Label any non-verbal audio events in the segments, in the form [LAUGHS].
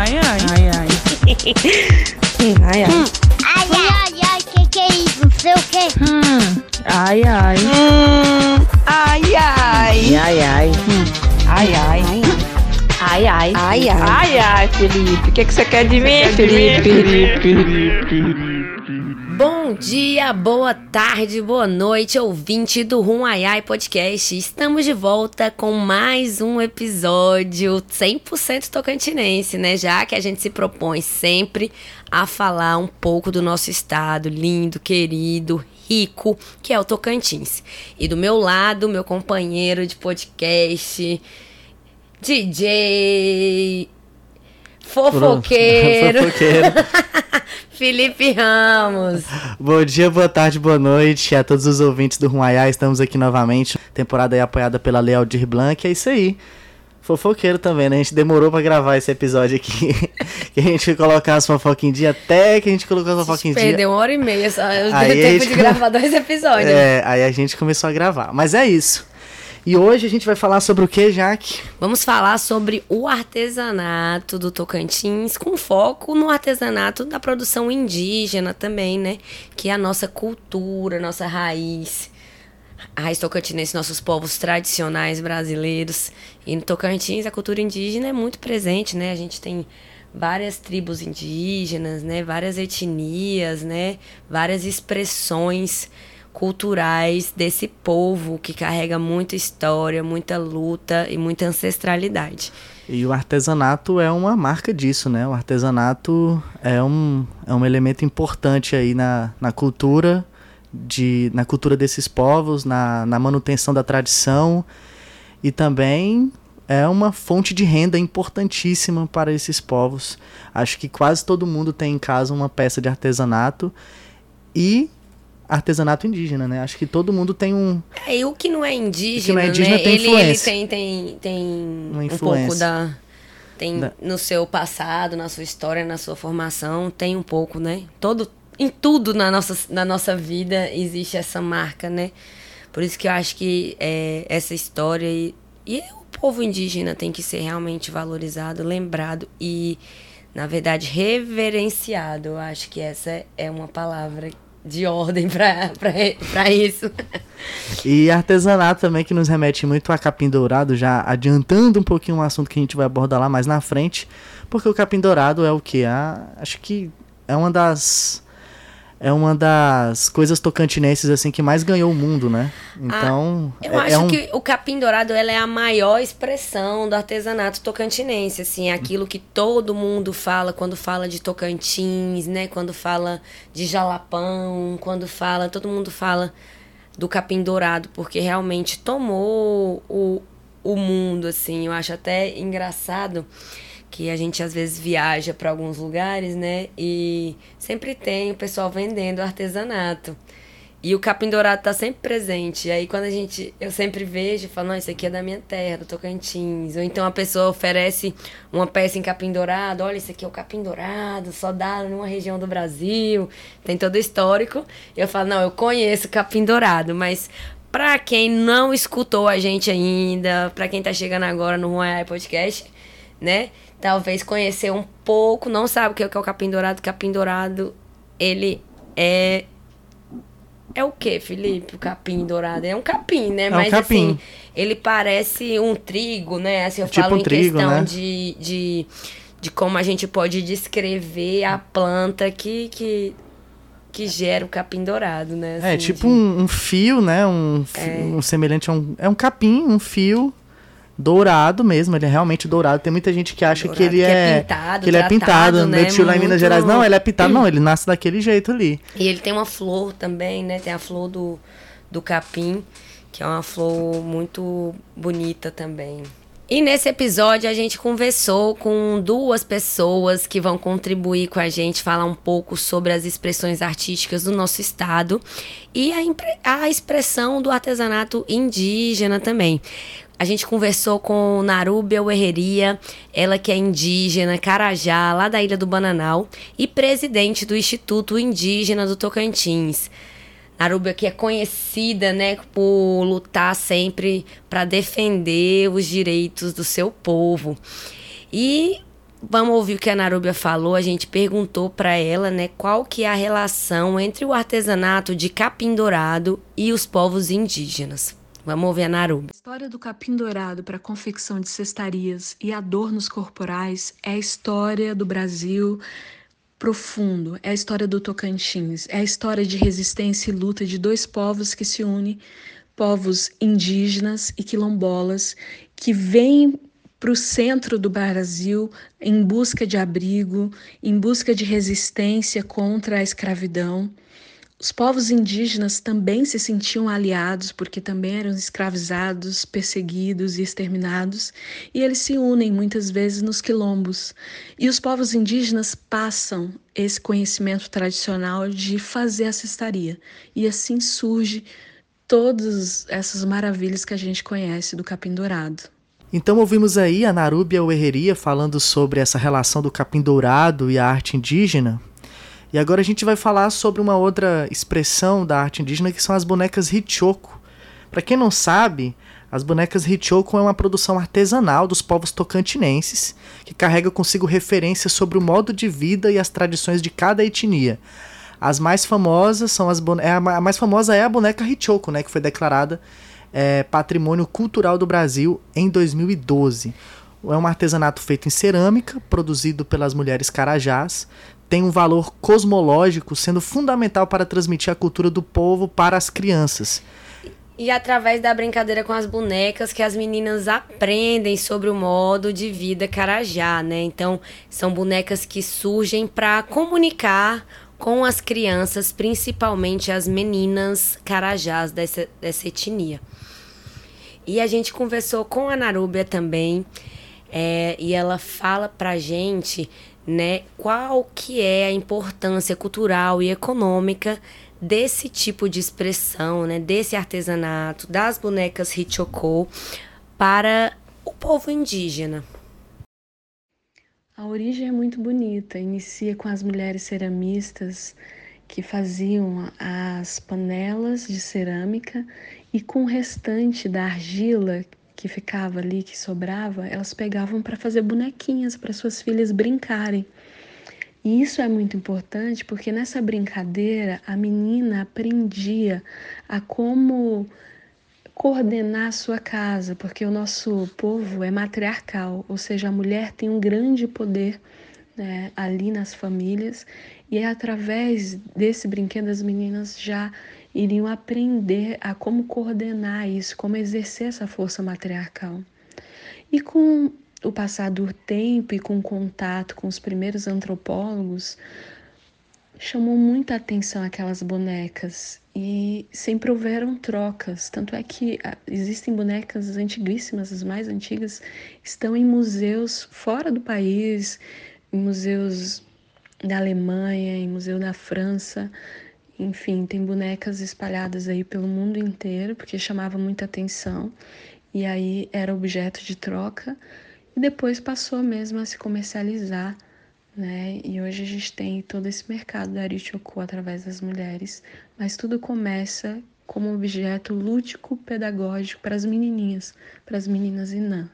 Ai, ai. Ai, ai. [LAUGHS] ai, ai. Hum. Ai, ai, ai, que que é isso? Não sei o que. Hum. Ai, ai. Hum. Ai, ai. Ai, ai. Hum. Ai, ai. Ai, ai. Ai, ai. Ai, ai, Felipe. O que, que você quer de mim, Felipe? Felipe? Bom dia, boa tarde, boa noite, ouvinte do Rum Ai Ai Podcast. Estamos de volta com mais um episódio 100% tocantinense, né? Já que a gente se propõe sempre a falar um pouco do nosso estado lindo, querido, rico, que é o Tocantins. E do meu lado, meu companheiro de podcast, DJ fofoqueiro. fofoqueiro. [LAUGHS] Felipe Ramos. Bom dia, boa tarde, boa noite a todos os ouvintes do Rumaiá. Estamos aqui novamente. Temporada aí apoiada pela Lei Aldir Blanc. É isso aí. Fofoqueiro também, né? A gente demorou pra gravar esse episódio aqui. [LAUGHS] que a gente foi colocar as fofocas em dia até que a gente colocou as fofocas em dia. Perdeu uma hora e meia só. Eu dei tempo de gravar dois episódios. É, aí a gente começou a gravar. Mas é isso. E hoje a gente vai falar sobre o que, Jaque? Vamos falar sobre o artesanato do Tocantins, com foco no artesanato da produção indígena também, né? Que é a nossa cultura, nossa raiz. A raiz tocantinense, nossos povos tradicionais brasileiros. E no Tocantins, a cultura indígena é muito presente, né? A gente tem várias tribos indígenas, né? Várias etnias, né? Várias expressões culturais desse povo que carrega muita história, muita luta e muita ancestralidade. E o artesanato é uma marca disso, né? O artesanato é um, é um elemento importante aí na, na cultura de, na cultura desses povos, na, na manutenção da tradição e também é uma fonte de renda importantíssima para esses povos. Acho que quase todo mundo tem em casa uma peça de artesanato e artesanato indígena, né? Acho que todo mundo tem um. É, e o que não é indígena, que não é indígena né? tem ele, influência. ele tem, tem, tem Uma um influência. pouco da. Tem Da- no seu passado, na sua história, na sua formação, tem um pouco, né? Todo, em tudo na nossa, na nossa vida existe essa marca, né? Por isso que eu acho que é, essa história e, e o povo indígena tem que ser realmente valorizado, lembrado e, na verdade, reverenciado. Eu acho que essa é uma palavra de ordem para isso. E artesanato também que nos remete muito a capim dourado, já adiantando um pouquinho um assunto que a gente vai abordar lá mais na frente, porque o capim dourado é o que? acho que é uma das é uma das coisas tocantinenses assim que mais ganhou o mundo, né? Então, Eu é, acho é um, que o capim dourado ela é a maior expressão do artesanato tocantinense, assim, é aquilo que todo mundo fala quando fala de Tocantins, né? Quando fala de Jalapão, quando fala, todo mundo fala do capim dourado, porque realmente tomou o, o mundo, assim. Eu acho até engraçado que a gente às vezes viaja para alguns lugares, né? E sempre tem o pessoal vendendo artesanato. E o capim dourado tá sempre presente. E aí quando a gente. Eu sempre vejo e falo, não, isso aqui é da minha terra, do Tocantins. Ou então a pessoa oferece uma peça em capim dourado, olha, isso aqui é o capim dourado, só dá numa região do Brasil, tem todo o histórico. Eu falo, não, eu conheço capim dourado, mas pra quem não escutou a gente ainda, pra quem tá chegando agora no Royal Podcast, né? Talvez conhecer um pouco, não sabe o que é o capim dourado. Capim dourado, ele é é o que, Felipe? O capim dourado? É um capim, né? um Mas capim. assim, ele parece um trigo, né? Assim, eu Tipo falo um em trigo, questão né? de, de, de como a gente pode descrever a planta que, que, que gera o capim dourado, né? é Assim, tipo de- um, um fio, né? Um, fi- É. um semelhante a um é um capim, um fio dourado mesmo, ele é realmente dourado. Tem muita gente que acha que Dourado, ele que é é pintado, que ele é tratado, pintado, né? meu tio lá em Minas Gerais, não, ele é pintado, não, ele nasce daquele jeito ali. E ele tem uma flor também, né? Tem a flor do, do capim, que é uma flor muito bonita também. E nesse episódio a gente conversou com duas pessoas que vão contribuir com a gente, falar um pouco sobre as expressões artísticas do nosso estado e a, a expressão do artesanato indígena também. A gente conversou com Narúbia Herreria, ela que é indígena, Carajá, lá da Ilha do Bananal, e presidente do Instituto Indígena do Tocantins. Narúbia que é conhecida, né, por lutar sempre para defender os direitos do seu povo. E vamos ouvir o que a Narúbia falou. A gente perguntou para ela, né, qual que é a relação entre o artesanato de capim dourado e os povos indígenas. Vamos ouvir a Narúbia. A história do capim dourado para a confecção de cestarias e adornos corporais é a história do Brasil profundo, é a história do Tocantins, é a história de resistência e luta de dois povos que se unem, povos indígenas e quilombolas, que vêm para o centro do Brasil em busca de abrigo, em busca de resistência contra a escravidão. Os povos indígenas também se sentiam aliados, porque também eram escravizados, perseguidos e exterminados, e eles se unem muitas vezes nos quilombos. E os povos indígenas passam esse conhecimento tradicional de fazer a cestaria, e assim surge todas essas maravilhas que a gente conhece do capim dourado. Então ouvimos aí a Narúbia Uerreria falando sobre essa relação do capim dourado e a arte indígena, e agora a gente vai falar sobre uma outra expressão da arte indígena que são as bonecas Hichoko. Para quem não sabe, as bonecas Hichoko é uma produção artesanal dos povos tocantinenses que carrega consigo referências sobre o modo de vida e as tradições de cada etnia. As mais famosas são as bone... É, a mais famosa é a boneca Hichoko, né, que foi declarada é, Patrimônio Cultural do Brasil em 2012. É um artesanato feito em cerâmica, produzido pelas mulheres carajás, tem um valor cosmológico, sendo fundamental para transmitir a cultura do povo para as crianças. E através da brincadeira com as bonecas que as meninas aprendem sobre o modo de vida carajá, né? Então, são bonecas que surgem para comunicar com as crianças, principalmente as meninas carajás dessa, dessa etnia. E a gente conversou com a Narúbia também, é, e ela fala pra gente né, qual que é a importância cultural e econômica desse tipo de expressão, né, desse artesanato, das bonecas Hichoko para o povo indígena. A origem é muito bonita. Inicia com as mulheres ceramistas que faziam as panelas de cerâmica e com o restante da argila que ficava ali, que sobrava, elas pegavam para fazer bonequinhas para suas filhas brincarem. E isso é muito importante porque nessa brincadeira a menina aprendia a como coordenar a sua casa, porque o nosso povo é matriarcal, ou seja, a mulher tem um grande poder né, ali nas famílias, e é através desse brinquedo as meninas já iriam aprender a como coordenar isso, como exercer essa força matriarcal. E com o passar do tempo e com o contato com os primeiros antropólogos, chamou muita atenção aquelas bonecas e sempre houveram trocas. Tanto é que ah, existem bonecas antiguíssimas, as mais antigas, estão em museus fora do país, em museus da Alemanha, em museu da França, enfim, tem bonecas espalhadas aí pelo mundo inteiro, porque chamava muita atenção. E aí era objeto de troca. E depois passou mesmo a se comercializar, né? E hoje a gente tem todo esse mercado da Arichoku através das mulheres. Mas tudo começa como objeto lúdico pedagógico para as menininhas, para as meninas Inã.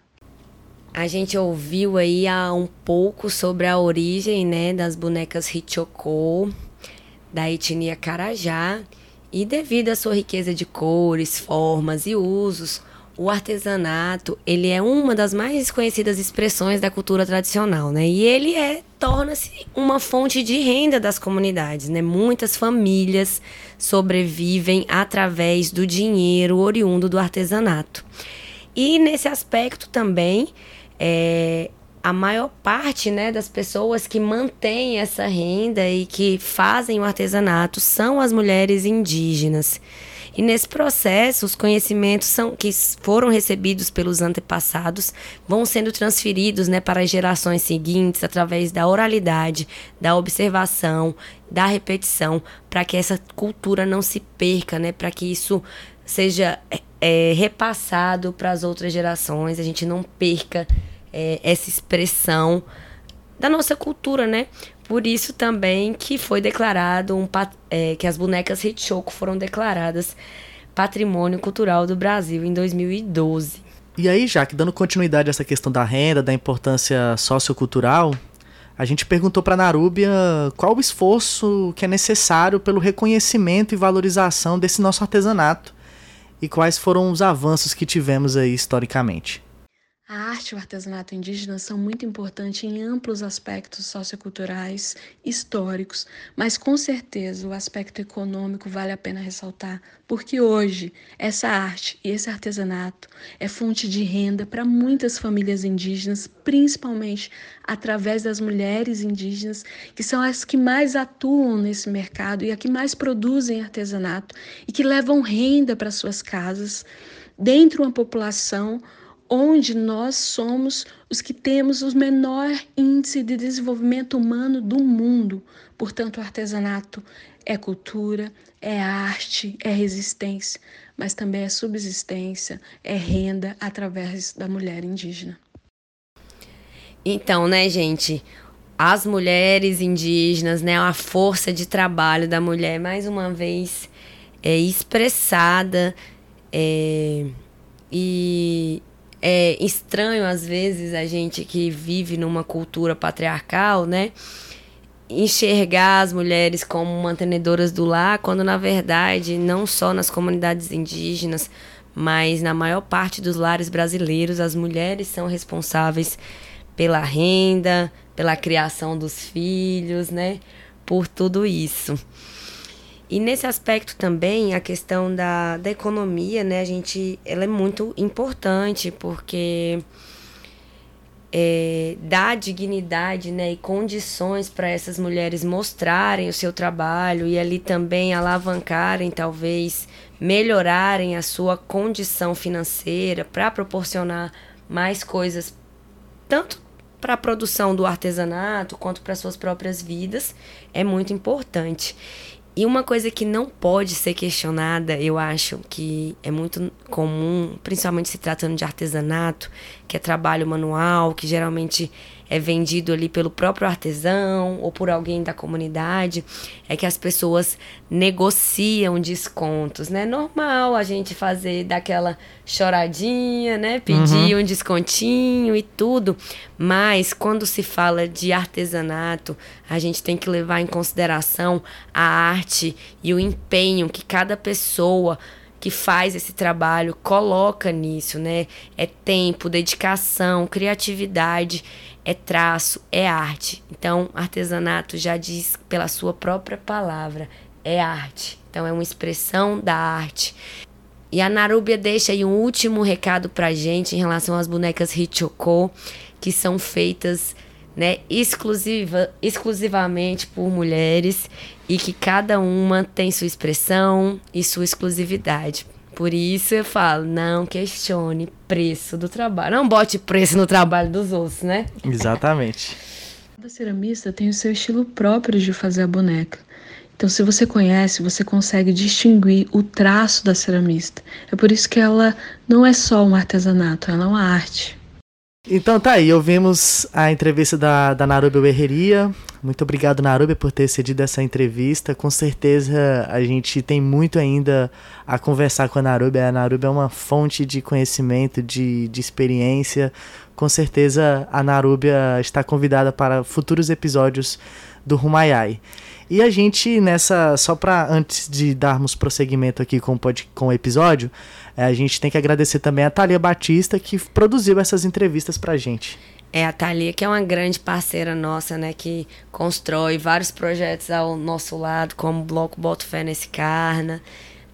A gente ouviu aí um pouco sobre a origem, né, das bonecas Hichoko, da etnia Carajá e devido à sua riqueza de cores, formas e usos, o artesanato, ele é uma das mais conhecidas expressões da cultura tradicional, né? E ele é torna-se uma fonte de renda das comunidades, né? Muitas famílias sobrevivem através do dinheiro oriundo do artesanato. E nesse aspecto também, é, a maior parte né, das pessoas que mantêm essa renda e que fazem o artesanato são as mulheres indígenas. E nesse processo, os conhecimentos são, que foram recebidos pelos antepassados vão sendo transferidos né, para as gerações seguintes através da oralidade, da observação, da repetição, para que essa cultura não se perca, né, para que isso seja é, repassado para as outras gerações, a gente não perca é, essa expressão da nossa cultura, né? Por isso também que foi declarado um, é, que as bonecas Hitchcock foram declaradas Patrimônio Cultural do Brasil em 2012. E aí, já que dando continuidade a essa questão da renda, da importância sociocultural, a gente perguntou para Narúbia qual o esforço que é necessário pelo reconhecimento e valorização desse nosso artesanato e quais foram os avanços que tivemos aí historicamente. A arte e o artesanato indígena são muito importantes em amplos aspectos socioculturais, históricos, mas com certeza o aspecto econômico vale a pena ressaltar, porque hoje essa arte e esse artesanato é fonte de renda para muitas famílias indígenas, principalmente através das mulheres indígenas, que são as que mais atuam nesse mercado e as que mais produzem artesanato e que levam renda para suas casas, dentro de uma população onde nós somos os que temos o menor índice de desenvolvimento humano do mundo. Portanto, o artesanato é cultura, é arte, é resistência, mas também é subsistência, é renda através da mulher indígena. Então, né, gente, as mulheres indígenas, né, a força de trabalho da mulher, mais uma vez, é expressada é, e é estranho às vezes a gente que vive numa cultura patriarcal, né? Enxergar as mulheres como mantenedoras do lar, quando na verdade, não só nas comunidades indígenas, mas na maior parte dos lares brasileiros, as mulheres são responsáveis pela renda, pela criação dos filhos, né? Por tudo isso. E nesse aspecto também, a questão da, da economia, né, a gente, ela é muito importante, porque é, dá dignidade né, e condições para essas mulheres mostrarem o seu trabalho e ali também alavancarem, talvez, melhorarem a sua condição financeira para proporcionar mais coisas, tanto para a produção do artesanato quanto para suas próprias vidas, é muito importante. E uma coisa que não pode ser questionada, eu acho que é muito comum, principalmente se tratando de artesanato, que é trabalho manual, que geralmente é vendido ali pelo próprio artesão ou por alguém da comunidade, é que as pessoas negociam descontos, né? Normal a gente fazer daquela choradinha, né? Pedir uhum. um descontinho e tudo, mas quando se fala de artesanato, a gente tem que levar em consideração a arte e o empenho que cada pessoa que faz esse trabalho coloca nisso, né? É tempo, dedicação, criatividade é traço, é arte. Então, artesanato já diz pela sua própria palavra, é arte. Então, é uma expressão da arte. E a Narúbia deixa aí um último recado pra gente em relação às bonecas Hichoko, que são feitas né, exclusiva, exclusivamente por mulheres e que cada uma tem sua expressão e sua exclusividade. Por isso eu falo, não questione preço do trabalho. Não bote preço no trabalho dos outros, né? Exatamente. [LAUGHS] Cada ceramista tem o seu estilo próprio de fazer a boneca. Então, se você conhece, você consegue distinguir o traço da ceramista. É por isso que ela não é só um artesanato, ela é uma arte. Então tá aí, ouvimos a entrevista da, da Berreria. Muito obrigado, Narubia, por ter cedido essa entrevista. Com certeza a gente tem muito ainda a conversar com a Narubia. A Narubia é uma fonte de conhecimento, de, de experiência. Com certeza a Narubia está convidada para futuros episódios do Rumayai. E a gente nessa, só para antes de darmos prosseguimento aqui com, com o episódio, é, a gente tem que agradecer também a Thalia Batista, que produziu essas entrevistas pra gente. É, a Thalia, que é uma grande parceira nossa, né? Que constrói vários projetos ao nosso lado, como o Bloco Boto Fé Nesse Carna.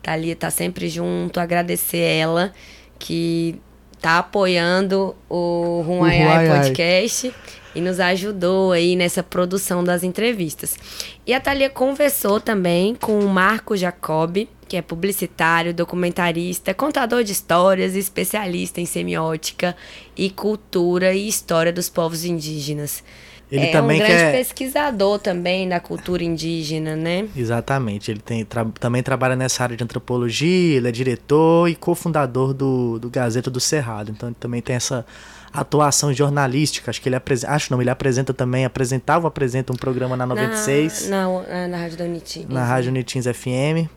Thalia tá sempre junto, agradecer ela, que tá apoiando o Ruaiai Podcast e nos ajudou aí nessa produção das entrevistas. E a Thalia conversou também com o Marco Jacobi, que é publicitário, documentarista, contador de histórias especialista em semiótica e cultura e história dos povos indígenas. Ele é também um grande quer... pesquisador também da cultura indígena, né? Exatamente. Ele tem, tra... também trabalha nessa área de antropologia, ele é diretor e cofundador do, do Gazeta do Cerrado. Então ele também tem essa atuação jornalística. Acho que ele apresenta. Acho não, ele apresenta também, apresentava, apresenta um programa na 96. Na, na, na Rádio da Unitins. Na Rádio Unitins FM.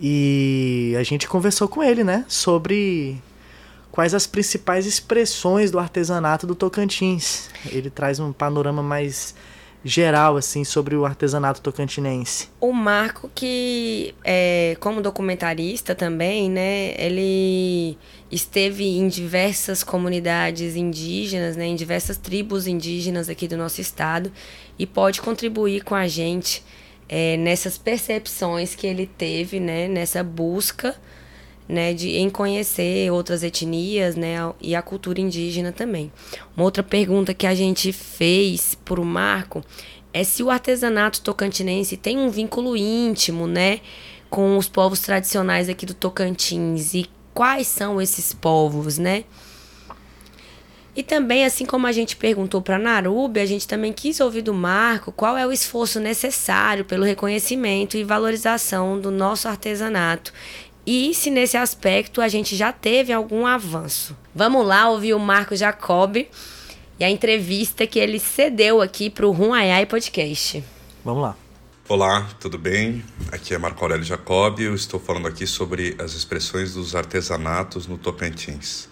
E a gente conversou com ele, né? Sobre quais as principais expressões do artesanato do Tocantins. Ele traz um panorama mais geral assim sobre o artesanato tocantinense. O Marco que é, como documentarista também, né, ele esteve em diversas comunidades indígenas, né, em diversas tribos indígenas aqui do nosso estado e pode contribuir com a gente é, nessas percepções que ele teve, né, nessa busca né, de em conhecer outras etnias, né, e a cultura indígena também. Uma outra pergunta que a gente fez para o Marco é se o artesanato tocantinense tem um vínculo íntimo, né, com os povos tradicionais aqui do Tocantins e quais são esses povos, né? E também, assim como a gente perguntou para Narube, a gente também quis ouvir do Marco qual é o esforço necessário pelo reconhecimento e valorização do nosso artesanato e se nesse aspecto a gente já teve algum avanço. Vamos lá ouvir o Marco Jacob e a entrevista que ele cedeu aqui para o Ruaiai Podcast. Vamos lá. Olá, tudo bem? Aqui é Marco Aurélio Jacob eu estou falando aqui sobre as expressões dos artesanatos no Tocantins.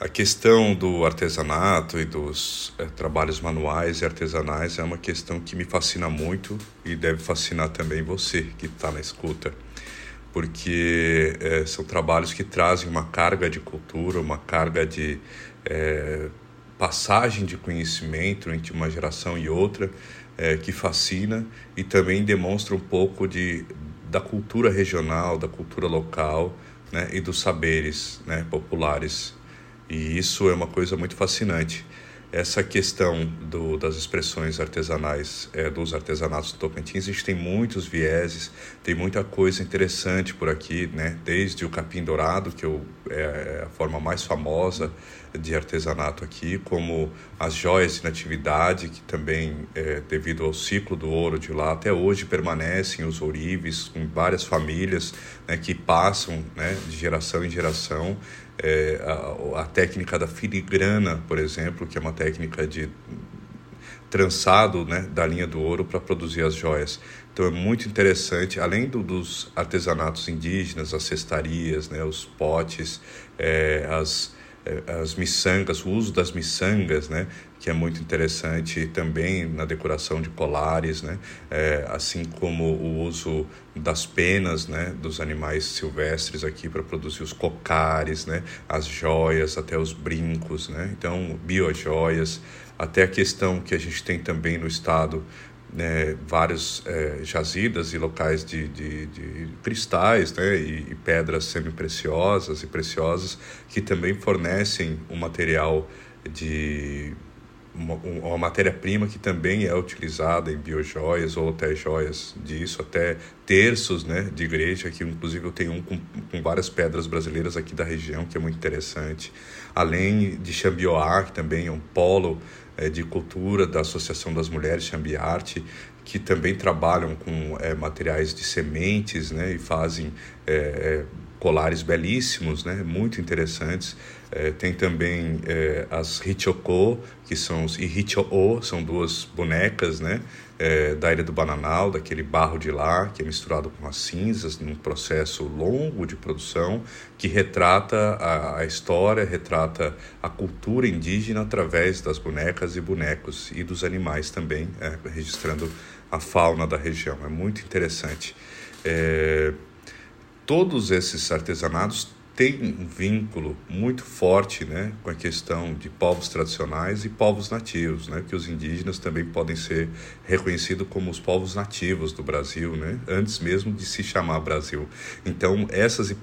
A questão do artesanato e dos é, trabalhos manuais e artesanais é uma questão que me fascina muito e deve fascinar também você que está na escuta porque é, são trabalhos que trazem uma carga de cultura, uma carga de é, passagem de conhecimento entre uma geração e outra, é, que fascina e também demonstra um pouco de, da cultura regional, da cultura local né, e dos saberes né, populares. E isso é uma coisa muito fascinante essa questão do, das expressões artesanais, é, dos artesanatos do Tocantins, a gente tem muitos vieses, tem muita coisa interessante por aqui, né? Desde o capim dourado, que eu, é, é a forma mais famosa de artesanato aqui, como as joias de natividade, que também, é, devido ao ciclo do ouro de lá, até hoje permanecem os ourives, com várias famílias né, que passam né, de geração em geração é, a, a, técnica da filigrana, por exemplo, que é uma técnica de trançado né, da linha do ouro para produzir as joias. Então é muito interessante, além do, dos artesanatos indígenas, as cestarias, né, os potes, é, as, é, as miçangas, o uso das miçangas, né, que é muito interessante também na decoração de colares, né? É, assim como o uso das penas né, dos animais silvestres aqui para produzir os cocares, né, as joias, até os brincos, né? então biojoias, até a questão que a gente tem também no estado né, várias é, jazidas e locais de, de, de cristais né, e, e, pedras semi-preciosas e preciosas que também fornecem um material de uma, uma matéria-prima que também é utilizada em biojoias ou até joias disso, até terços né, de igreja, que inclusive eu tenho um com, com várias pedras brasileiras aqui da região, que é muito interessante. Além de Xambioá, que também é um polo é, de cultura da Associação das Mulheres Xambiarte, que também trabalham com é, materiais de sementes né, e fazem é, colares belíssimos, né, muito interessantes. É, tem também é, as Hichoko, que são os Hicho-O, são duas bonecas, né? É, da Ilha do Bananal, daquele barro de lá, que é misturado com as cinzas, num processo longo de produção, que retrata a, a história, retrata a cultura indígena através das bonecas e bonecos e dos animais também, é, registrando a fauna da região. É muito interessante. É, todos esses artesanatos tem um vínculo muito forte né, com a questão de povos tradicionais e povos nativos, né, que os indígenas também podem ser reconhecidos como os povos nativos do Brasil, né, antes mesmo de se chamar Brasil. Então, essas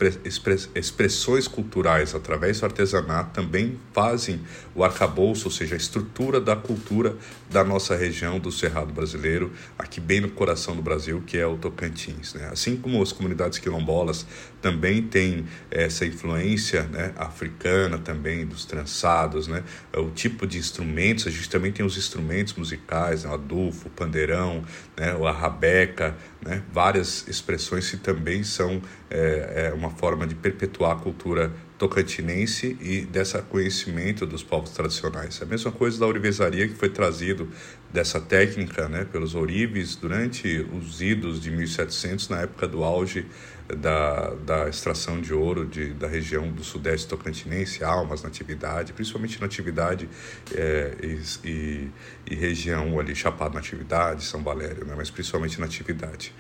expressões culturais através do artesanato também fazem o arcabouço, ou seja, a estrutura da cultura da nossa região do Cerrado brasileiro, aqui bem no coração do Brasil, que é o Tocantins. Né? Assim como as comunidades quilombolas também têm essa influência né, africana também, dos trançados, né, o tipo de instrumentos, a gente também tem os instrumentos musicais, né, o adufo, o pandeirão, né, a rabeca, né, várias expressões que também são é, é uma forma de perpetuar a cultura tocantinense e desse conhecimento dos povos tradicionais. A mesma coisa da ourivesaria que foi trazido dessa técnica né, pelos ourives durante os idos de 1700, na época do auge da, da extração de ouro de, da região do sudeste tocantinense, Almas, Natividade, principalmente Natividade é, e, e, e, região ali, Chapado Natividade, São Valério, né, mas principalmente Natividade.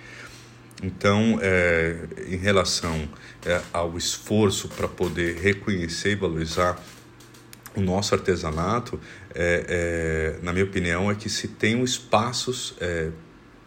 Então, é, em relação é, ao esforço para poder reconhecer e valorizar o nosso artesanato, é, na minha opinião, é que se tem espaços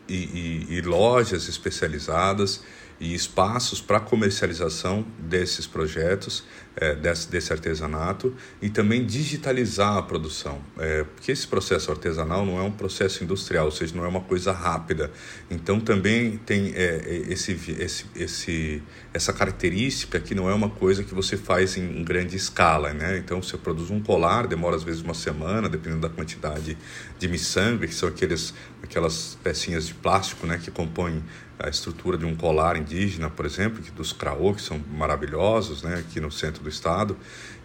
e, e, e, lojas especializadas e espaços para comercialização desses projetos, é, desse, desse, artesanato, e também digitalizar a produção. É, porque esse processo artesanal não é um processo industrial, ou seja, não é uma coisa rápida. Então também tem é, é esse, esse, esse, essa característica que não é uma coisa que você faz em, em grande escala. Né? Então você produz um colar, demora às vezes uma semana, dependendo da quantidade de miçangue, que são aqueles, aquelas pecinhas de plástico né, que compõem a estrutura de um colar indígena, por exemplo, que dos craô, que são maravilhosos, né, aqui no centro do estado.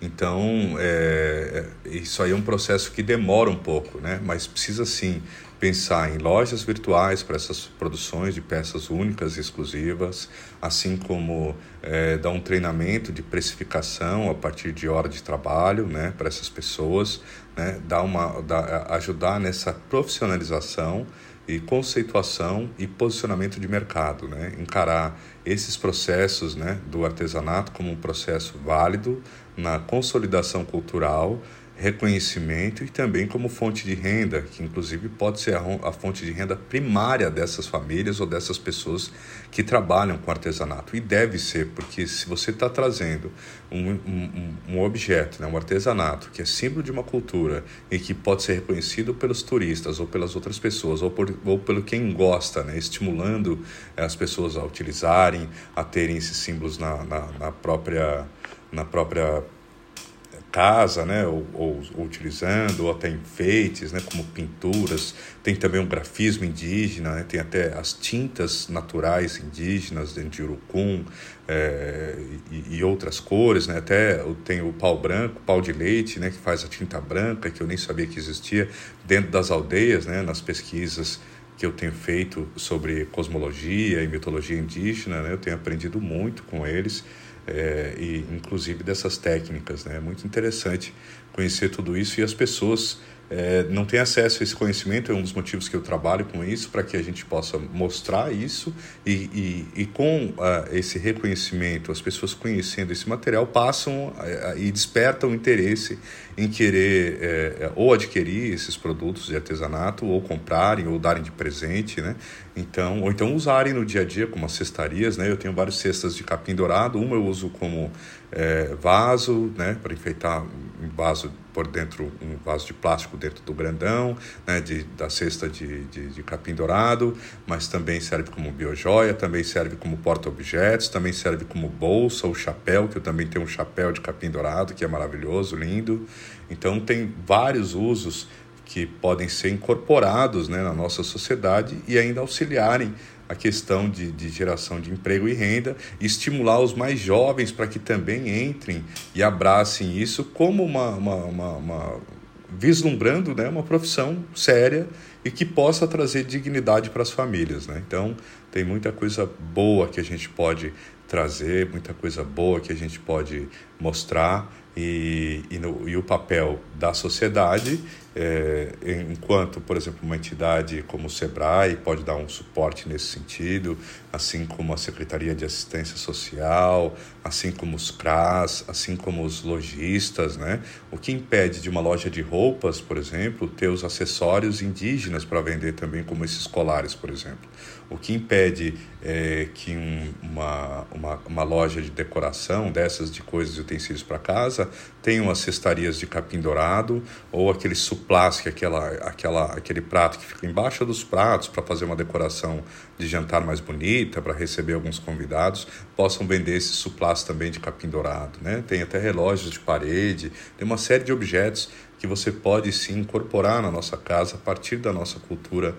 Então, é, é, isso aí é um processo que demora um pouco, né, mas precisa sim pensar em lojas virtuais para essas produções de peças únicas e exclusivas, assim como é, dar um treinamento de precificação a partir de hora de trabalho né, para essas pessoas, né, dar uma, dar, ajudar nessa profissionalização e conceituação e posicionamento de mercado, né? Encarar esses processos, né, do artesanato como um processo válido na consolidação cultural reconhecimento e também como fonte de renda, que inclusive pode ser a, fonte de renda primária dessas famílias ou dessas pessoas que trabalham com artesanato. E deve ser, porque se você está trazendo um, um, um, objeto, né, um artesanato, que é símbolo de uma cultura e que pode ser reconhecido pelos turistas ou pelas outras pessoas, ou, por, ou pelo quem gosta, né, estimulando as pessoas a utilizarem, a terem esses símbolos na, na, na própria na própria casa, né, ou, ou, utilizando, ou até enfeites, né, como pinturas. Tem também o grafismo indígena, né, tem até as tintas naturais indígenas dentro de urucum é, e, e, outras cores, né, até tem o pau branco, pau de leite, né, que faz a tinta branca, que eu nem sabia que existia dentro das aldeias, né, nas pesquisas que eu tenho feito sobre cosmologia e mitologia indígena, né, eu tenho aprendido muito com eles é, e inclusive dessas técnicas. Né? É muito interessante conhecer tudo isso e as pessoas é, não têm acesso a esse conhecimento, é um dos motivos que eu trabalho com isso, para que a gente possa mostrar isso e, e, e com uh, esse reconhecimento, as pessoas conhecendo esse material passam uh, e despertam interesse em querer é, ou adquirir esses produtos de artesanato, ou comprarem, ou darem de presente, né? Então, ou então usarem no dia a dia como as cestarias, né? Eu tenho várias cestas de capim dourado, uma eu uso como é, vaso, né? Para enfeitar um vaso por dentro, um vaso de plástico dentro do grandão, né? De, da cesta de, de, de capim dourado, mas também serve como biojoia, também serve como porta-objetos, também serve como bolsa ou chapéu, que eu também tenho um chapéu de capim dourado, que é maravilhoso, lindo. Então, tem vários usos que podem ser incorporados né, na nossa sociedade e ainda auxiliarem a questão de, de geração de emprego e renda, e estimular os mais jovens para que também entrem e abracem isso como uma, uma, uma, uma vislumbrando né, uma profissão séria e que possa trazer dignidade para as famílias. Né? Então, tem muita coisa boa que a gente pode trazer, muita coisa boa que a gente pode mostrar e, e, no, e o papel da sociedade, é, enquanto, por exemplo, uma entidade como o SEBRAE pode dar um suporte nesse sentido, assim como a Secretaria de Assistência Social, assim como os CRAS, assim como os lojistas, né? O que impede de uma loja de roupas, por exemplo, ter os acessórios indígenas para vender também, como esses colares, por exemplo? O que impede é, que um, uma, uma, uma, loja de decoração dessas de coisas e utensílios para casa tenha as cestarias de capim dourado ou aquele suplás, que é aquela, aquela, aquele prato que fica embaixo dos pratos para fazer uma decoração de jantar mais bonita, para receber alguns convidados, possam vender esses suplás também de capim dourado. Né? Tem até relógios de parede, tem uma série de objetos que você pode sim incorporar na nossa casa a partir da nossa cultura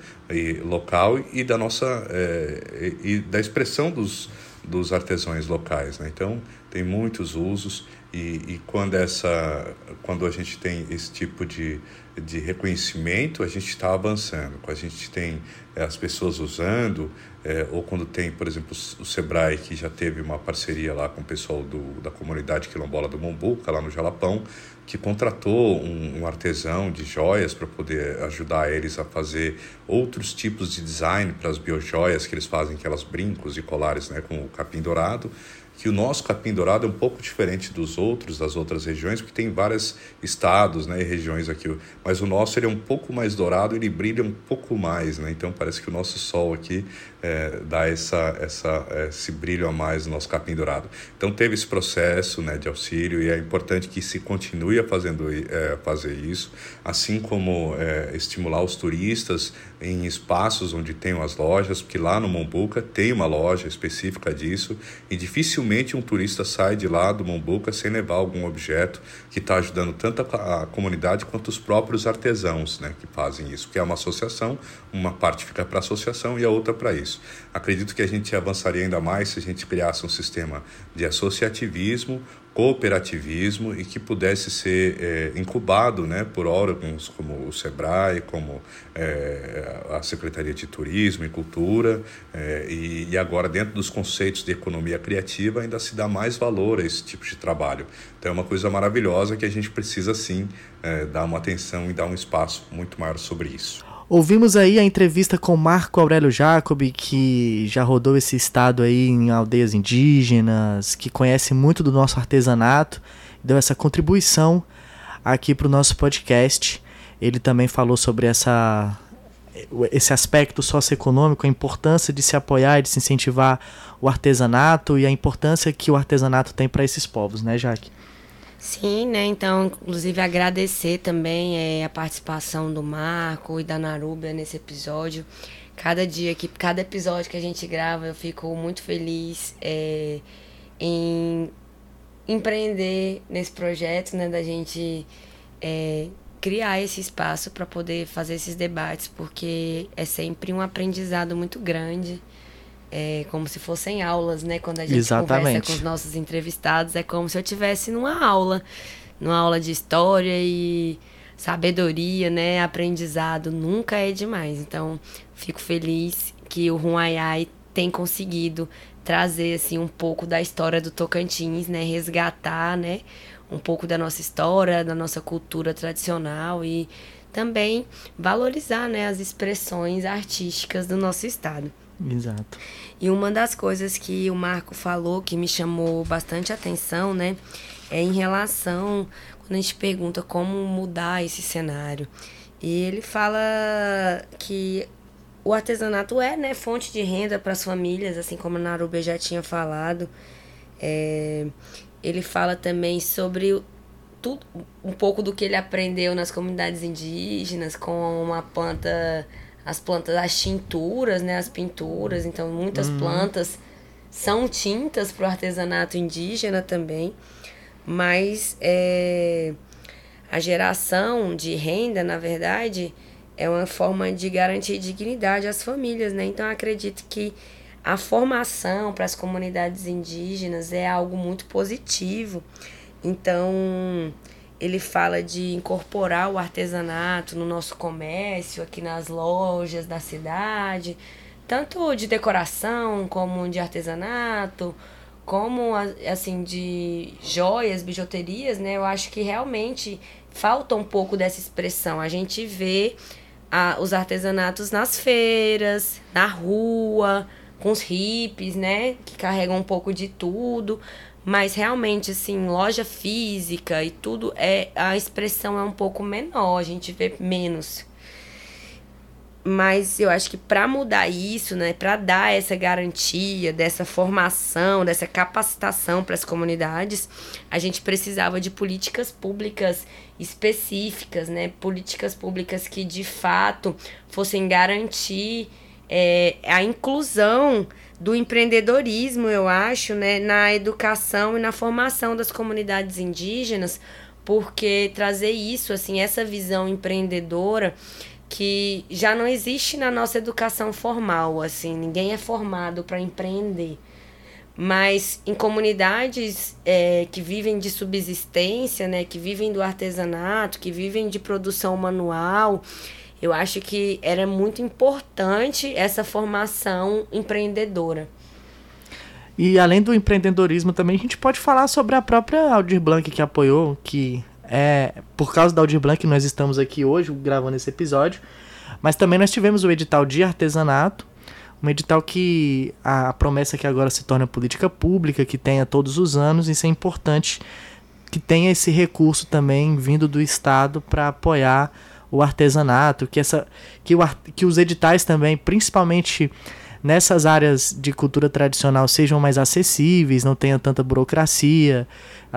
local e da nossa é, e da expressão dos, dos artesãos locais. Né? Então tem muitos usos e, e quando essa quando a gente tem esse tipo de, de reconhecimento a gente está avançando. A gente tem é, as pessoas usando é, ou quando tem por exemplo o Sebrae que já teve uma parceria lá com o pessoal do, da comunidade quilombola do Mombuca lá no Jalapão que contratou um, um artesão de joias para poder ajudar eles a fazer outros tipos de design para as biojoias que eles fazem, aquelas brincos e colares né, com o capim dourado que o nosso capim dourado é um pouco diferente dos outros, das outras regiões, porque tem vários estados né, e regiões aqui. Mas o nosso ele é um pouco mais dourado, ele brilha um pouco mais, né? Então parece que o nosso sol aqui é, dá essa, essa, esse brilho a mais no nosso capim dourado. Então teve esse processo né, de auxílio e é importante que se continue a fazendo, é, fazer isso, assim como é, estimular os turistas em espaços onde tenham as lojas, porque lá no Mombuca tem uma loja específica disso e dificilmente um turista sai de lá do Mombuca sem levar algum objeto que está ajudando tanto a, a, comunidade quanto os próprios artesãos né, que fazem isso, que é uma associação, uma parte fica para a associação e a outra para isso. Acredito que a gente avançaria ainda mais se a gente criasse um sistema de associativismo cooperativismo e que pudesse ser é, incubado né, por órgãos como o SEBRAE, como é, a Secretaria de Turismo e Cultura, é, e, e, agora, dentro dos conceitos de economia criativa, ainda se dá mais valor a esse tipo de trabalho. Então, é uma coisa maravilhosa que a gente precisa, sim, dar uma atenção e dar um espaço muito maior sobre isso. Ouvimos aí a entrevista com Marco Aurélio Jacob, que já rodou esse estado aí em aldeias indígenas, que conhece muito do nosso artesanato, deu essa contribuição aqui para o nosso podcast. Ele também falou sobre essa, esse aspecto socioeconômico, a importância de se apoiar e de se incentivar o artesanato e a importância que o artesanato tem para esses povos, né, Jaque? Sim, né? Então, inclusive agradecer também é, a participação do Marco e da Naruba nesse episódio. Cada dia que, cada episódio que a gente grava, eu fico muito feliz é, em empreender nesse projeto, né? Da gente é, criar esse espaço para poder fazer esses debates, porque é sempre um aprendizado muito grande é como se fossem aulas, né? Quando a gente Exatamente. conversa com os nossos entrevistados, é como se eu tivesse numa aula, numa aula de história e sabedoria, né? Aprendizado nunca é demais. Então, fico feliz que o Ruaiai tem conseguido trazer assim um pouco da história do Tocantins, né? Resgatar, né? Um pouco da nossa história, da nossa cultura tradicional e também valorizar, né, as expressões artísticas do nosso estado. Exato. E uma das coisas que o Marco falou que me chamou bastante atenção, né, é em relação quando a gente pergunta como mudar esse cenário. E ele fala que o artesanato é, né, fonte de renda para as famílias, assim como a Narube já tinha falado. É, ele fala também sobre tudo, um pouco do que ele aprendeu nas comunidades indígenas com uma planta as plantas, as tinturas, né, as pinturas. Então, muitas uhum. plantas são tintas para o artesanato indígena também. Mas é, a geração de renda, na verdade, é uma forma de garantir dignidade às famílias, né? Então, acredito que a formação para as comunidades indígenas é algo muito positivo. Então, ele fala de incorporar o artesanato no nosso comércio, aqui nas lojas da cidade, tanto de decoração como de artesanato, como assim de joias, bijuterias, né? Eu acho que realmente falta um pouco dessa expressão. A gente vê a, os artesanatos nas feiras, na rua, com os hippies, né? Que carregam um pouco de tudo. Mas realmente, assim, loja física e tudo, é a expressão é um pouco menor, a gente vê menos. Mas eu acho que para mudar isso, né, para dar essa garantia, dessa formação, dessa capacitação para as comunidades, a gente precisava de políticas públicas específicas, né, políticas públicas que de fato fossem garantir é, a inclusão do empreendedorismo, eu acho, né, na educação e na formação das comunidades indígenas, porque trazer isso, assim, essa visão empreendedora que já não existe na nossa educação formal, assim, ninguém é formado para empreender. Mas em comunidades é, que vivem de subsistência, né, que vivem do artesanato, que vivem de produção manual, eu acho que era muito importante essa formação empreendedora. E além do empreendedorismo também, a gente pode falar sobre a própria Aldir Blanc que apoiou, que é por causa da Aldir Blanc nós estamos aqui hoje gravando esse episódio, mas também nós tivemos o edital de artesanato, um edital que a promessa que agora se torna política pública, que tenha todos os anos, isso é importante que tenha esse recurso também vindo do Estado para apoiar o artesanato, que, essa, que, o, que os editais também, principalmente nessas áreas de cultura tradicional, sejam mais acessíveis, não tenha tanta burocracia,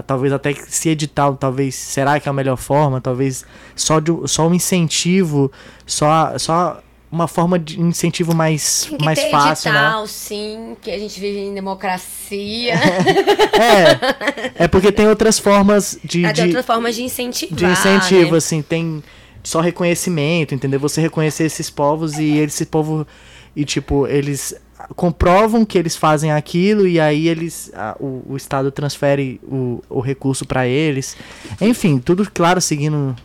talvez até se edital, talvez será que é a melhor forma, talvez só, de, só um incentivo, só, só uma forma de incentivo mais, Tem que mais ter fácil, edital, né? sim, que a gente vive em democracia. [LAUGHS] é, é porque tem outras formas de, Ah, de, outras formas de incentivar. de incentivo, né? assim, tem só reconhecimento, entendeu? Você reconhecer esses povos e esse povo e tipo, eles comprovam que eles fazem aquilo e aí eles a, o, o estado transfere o, o recurso para eles. Enfim, tudo claro seguindo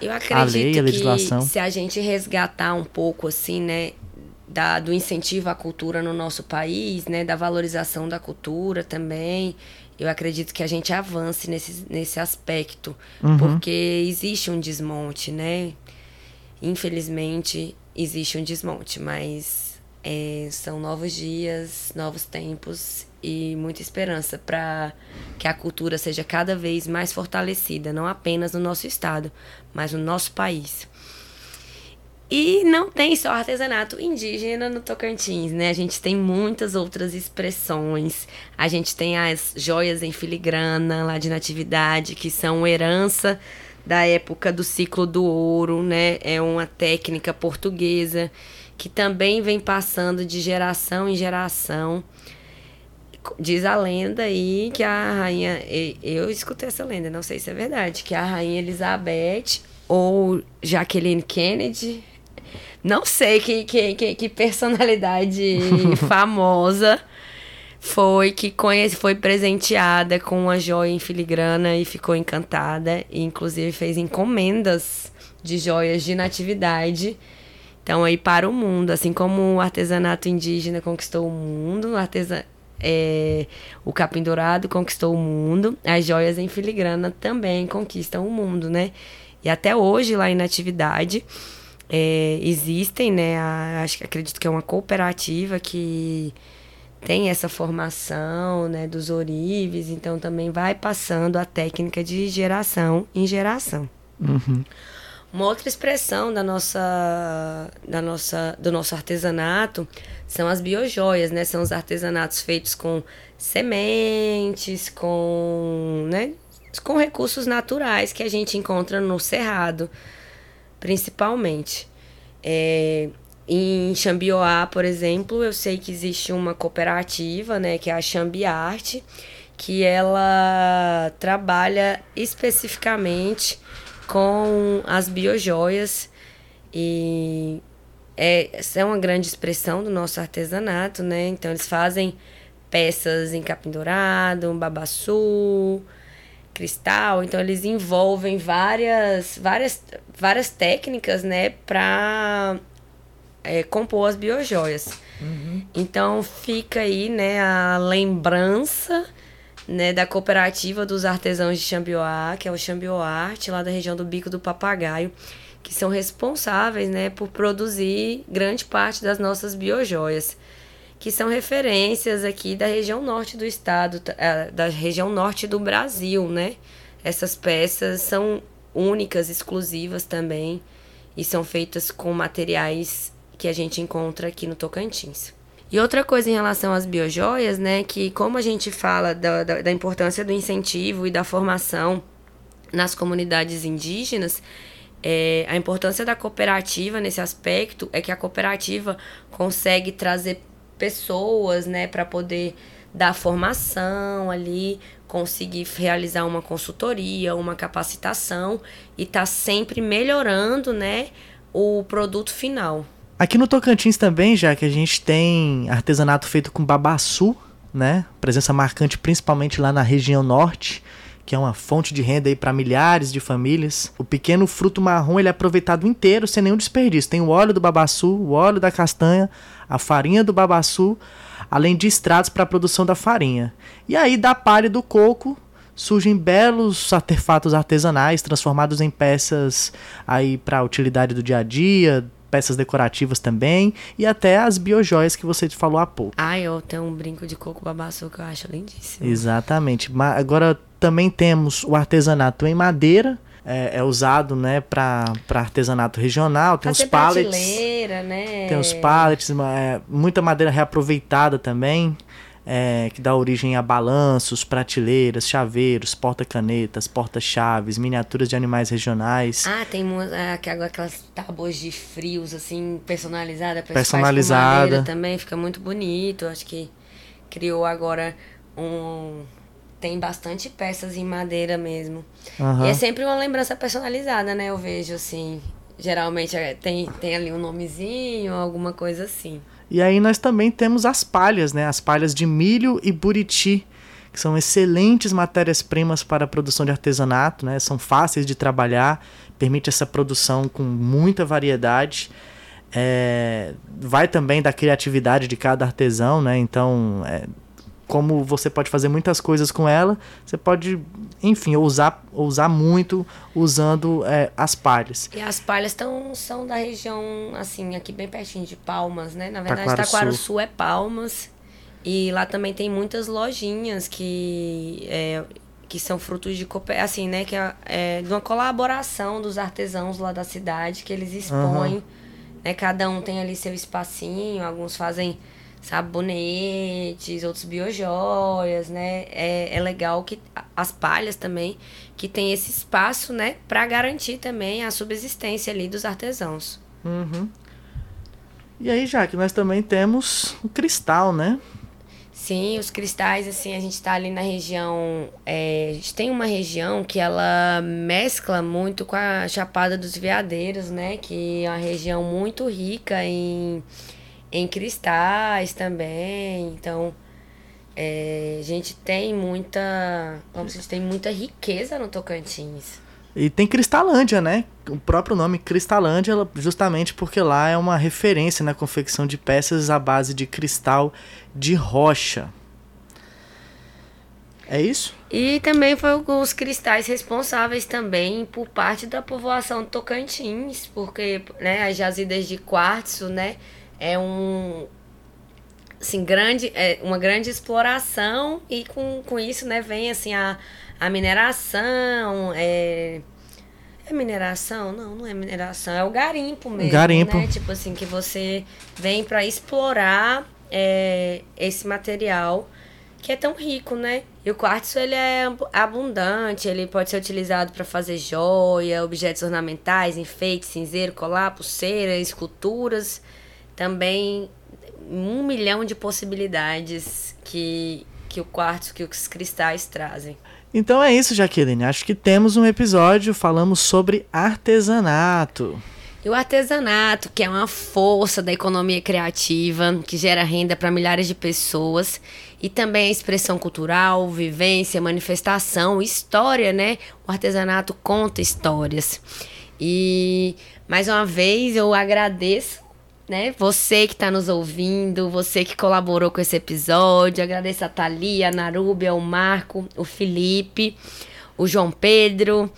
Eu acredito lei, a legislação. que se a gente resgatar um pouco, assim, né, da, do incentivo à cultura no nosso país, né, da valorização da cultura também, eu acredito que a gente avance nesse, nesse aspecto, Uhum. porque existe um desmonte, né? Infelizmente, existe um desmonte, mas é, são novos dias, novos tempos e muita esperança para que a cultura seja cada vez mais fortalecida, não apenas no nosso estado, mas no nosso país. E não tem só artesanato indígena no Tocantins, né? A gente tem muitas outras expressões. A gente tem as joias em filigrana lá de natividade, que são herança da época do ciclo do ouro, né? É uma técnica portuguesa que também vem passando de geração em geração. Diz a lenda aí que a rainha. Eu escutei essa lenda, não sei se é verdade, que a rainha Elizabeth ou Jacqueline Kennedy. Não sei que, que, que, que personalidade [LAUGHS] famosa foi que conhece, foi presenteada com uma joia em filigrana e ficou encantada. E inclusive fez encomendas de joias de natividade. Então, aí para o mundo, assim como o artesanato indígena conquistou o mundo, o, artesa, é, o capim dourado conquistou o mundo, as joias em filigrana também conquistam o mundo, né? E até hoje, lá em Natividade, é, existem, né? a- acho que acredito que é uma cooperativa que tem essa formação, né, dos orives, então também vai passando a técnica de geração em geração. Uhum. Uma outra expressão da nossa, da nossa, do nosso artesanato são as biojoias, né? São os artesanatos feitos com sementes, com, né? com recursos naturais que a gente encontra no cerrado, principalmente. É, em Xambioá, por exemplo, eu sei que existe uma cooperativa, né, que é a Xambiarte, que ela trabalha especificamente com as biojoias e é, é uma grande expressão do nosso artesanato, né? Então eles fazem peças em capim dourado, um babaçu, cristal, então eles envolvem várias várias várias técnicas, né, para é, compor as biojoias. Então fica aí, né, a lembrança né, da cooperativa dos artesãos de Xambioá, que é o Xambioarte, lá da região do Bico do Papagaio, que são responsáveis, né, por produzir grande parte das nossas biojoias, que são referências aqui da região norte do estado, t- eh, da região norte do Brasil, né? Essas peças são únicas, exclusivas também, e são feitas com materiais que a gente encontra aqui no Tocantins. E outra coisa em relação às biojoias, né, que como a gente fala da, da, da importância do incentivo e da formação nas comunidades indígenas, é, a importância da cooperativa nesse aspecto é que a cooperativa consegue trazer pessoas, né, para poder dar formação ali, conseguir realizar uma consultoria, uma capacitação e tá sempre melhorando, né, o produto final. Aqui no Tocantins também, já que a gente tem artesanato feito com babaçu, né? Presença marcante principalmente lá na região norte, que é uma fonte de renda aí para milhares de famílias. O pequeno fruto marrom ele é aproveitado inteiro sem nenhum desperdício. Tem o óleo do babaçu, o óleo da castanha, a farinha do babaçu, além de extratos para a produção da farinha. E aí da palha do coco surgem belos artefatos artesanais transformados em peças aí para utilidade do dia a dia, peças decorativas também e até as biojoias que você falou há pouco. Ah, eu tenho um brinco de coco babaçu que eu acho lindíssimo. Exatamente. Agora também temos o artesanato em madeira. É, é usado né, para artesanato regional. Tem os pallets. né? Tem os pallets, é, muita madeira reaproveitada também. é, que dá origem a balanços, prateleiras, chaveiros, porta-canetas, porta-chaves, miniaturas de animais regionais. Ah, tem ah, agora aquelas tábuas de frios, assim, personalizada. Personalizada. Madeira também, fica muito bonito. Acho que criou agora um... Tem bastante peças em madeira mesmo. Aham. E é sempre uma lembrança personalizada, né? Eu vejo, assim... Geralmente é, tem, tem ali um nomezinho, alguma coisa assim. E aí nós também temos as palhas, né? As palhas de milho e buriti, que são excelentes matérias-primas para a produção de artesanato, né? São fáceis de trabalhar, permite essa produção com muita variedade. É, vai também da criatividade de cada artesão, né? Então, é, como você pode fazer muitas coisas com ela, você pode, enfim, ousar, ousar muito usando é, as palhas. E as palhas tão, são da região, assim, aqui bem pertinho de Palmas, né? Na verdade, Taquaraçu. Taquaraçu é Palmas. E lá também tem muitas lojinhas que, é, que são frutos de assim, né? Que é, é de uma colaboração dos artesãos lá da cidade que eles expõem. Né? Cada um tem ali seu espacinho, alguns fazem sabonetes, outros biojoias, né? É, é legal que as palhas também, que tem esse espaço, né? Pra garantir também a subsistência ali dos artesãos. Uhum. E aí, já que nós também temos o cristal, né? Sim, os cristais, assim, a gente tá ali na região. é, a gente tem uma região que ela mescla muito com a Chapada dos Veadeiros, né? Que é uma região muito rica em, em cristais também. Então, é, a gente tem muita. Como se tem muita riqueza no Tocantins. E tem Cristalândia, né? O próprio nome Cristalândia, justamente porque lá é uma referência na confecção de peças à base de cristal de rocha. É isso? E também foi os cristais responsáveis também por parte da povoação de Tocantins, porque né, as jazidas de quartzo, né, é um assim, grande, é uma grande exploração e com, com isso, né, vem assim a, a mineração, é é mineração? Não, não é mineração, é o garimpo mesmo, Garimpo. né? Tipo assim, que você vem para explorar é, esse material que é tão rico, né? E o quartzo ele é abu- abundante, ele pode ser utilizado para fazer joia, objetos ornamentais, enfeites, cinzeiro, colar, pulseira, esculturas. Também um milhão de possibilidades que, que o quartzo, que os cristais trazem. Então é isso, Jaqueline. Acho que temos um episódio, falamos sobre artesanato. E o artesanato, que é uma força da economia criativa, que gera renda para milhares de pessoas, e também a expressão cultural, vivência, manifestação, história, né? O artesanato conta histórias. E mais uma vez eu agradeço, né? Você que está nos ouvindo, você que colaborou com esse episódio, agradeço a Thalia, a Narúbia, o Marco, o Felipe, o João Pedro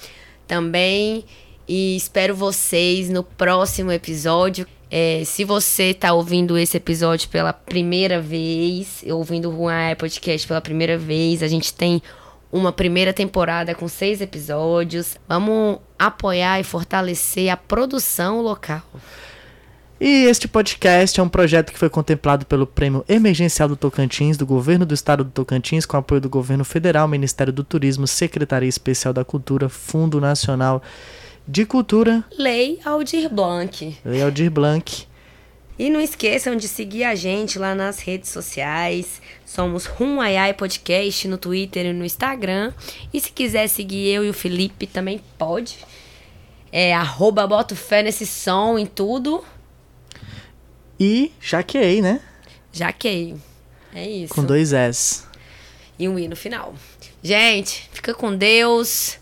também. E espero vocês no próximo episódio. É, se você está ouvindo esse episódio pela primeira vez, ouvindo o Ruai Podcast pela primeira vez, a gente tem uma primeira temporada com seis episódios. Vamos apoiar e fortalecer a produção local. E este podcast é um projeto que foi contemplado pelo Prêmio Emergencial do Tocantins, do Governo do Estado do Tocantins, com apoio do Governo Federal, Ministério do Turismo, Secretaria Especial da Cultura, Fundo Nacional de Cultura, Lei Aldir Blanc. Lei Aldir Blanc. E não esqueçam de seguir a gente lá nas redes sociais. Somos Rumaiai Podcast no Twitter e no Instagram. E se quiser seguir eu e o Felipe, também pode. É arroba boto fé nesse som em tudo. E Jaqueei, né? Jaquei. É isso. Com dois S. E um I no final. Gente, fica com Deus.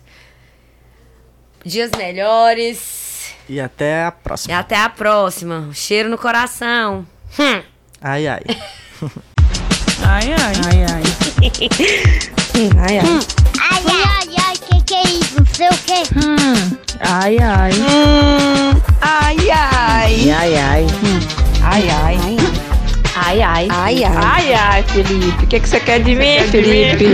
Dias melhores. E até a E próxima. até a próxima. Cheiro no coração. Hum. Ai, ai. Ai, ai. Ai, ai. Hum, [LAUGHS] ai, ai. Ai, ai, ai, que que é isso? Não sei o que. Ai, ai. Ai, ai. Ai, ai. Ai, ai. Ai, ai. Ai, ai. Ai, ai, Felipe. O que, que você quer de mim, Felipe?